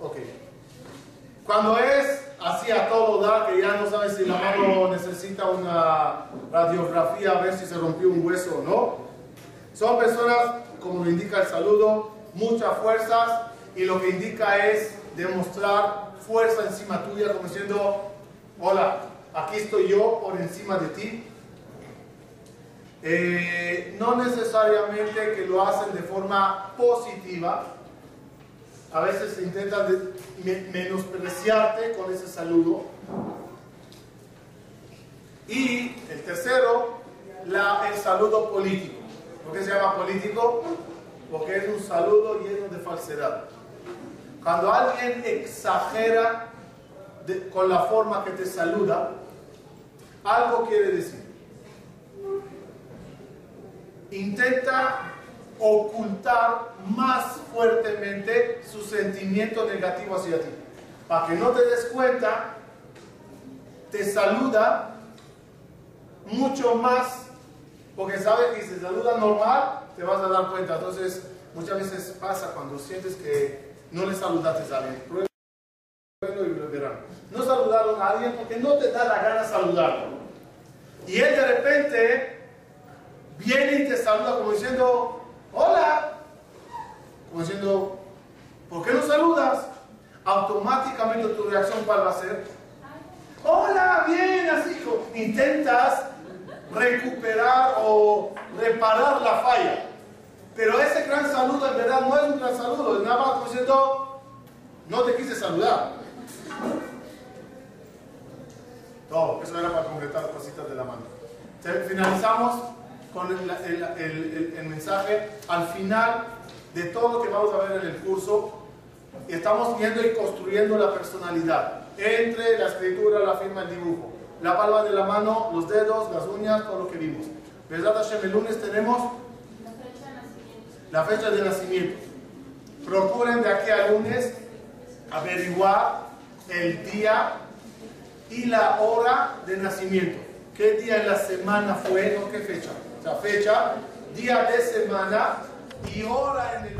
Ok. Cuando es así a todo dar, que ya no sabes si la mano necesita una radiografía a ver si se rompió un hueso o no, son personas, como lo indica el saludo, muchas fuerzas y lo que indica es demostrar fuerza encima tuya, como diciendo, hola, aquí estoy yo por encima de ti. Eh, no necesariamente que lo hacen de forma positiva, a veces se intenta menospreciarte con ese saludo. Y el tercero, la, el saludo político. ¿Por qué se llama político? Porque es un saludo lleno de falsedad. Cuando alguien exagera con la forma que te saluda, algo quiere decir. Intenta ocultar más fuertemente su sentimiento negativo hacia ti. Para que no te des cuenta, te saluda mucho más, porque sabe que si se saluda normal, te vas a dar cuenta. Entonces, muchas veces pasa cuando sientes que no le saludaste a alguien no saludaron a alguien porque no te da la gana saludarlo. Y él de repente viene y te saluda como diciendo, hola. Como diciendo, ¿por qué no saludas? Automáticamente tu reacción cuál va a ser? Hola, bien, así. Intentas recuperar o reparar la falla. Pero ese gran saludo en verdad no es un gran saludo, es nada más como diciendo, no te quise saludar. Todo, eso era para completar las cositas de la mano. Finalizamos con el, mensaje al final de todo lo que vamos a ver en el curso. Estamos viendo y construyendo la personalidad entre la escritura, la firma, el dibujo. La palma de la mano, los dedos, las uñas, todo lo que vimos. ¿Verdad, Hashem? El lunes tenemos la fecha de nacimiento. Procuren de aquí al lunes averiguar el día y la hora de nacimiento. ¿Qué día en la semana fue? ¿No qué fecha? Sea, fecha, día de semana y hora en el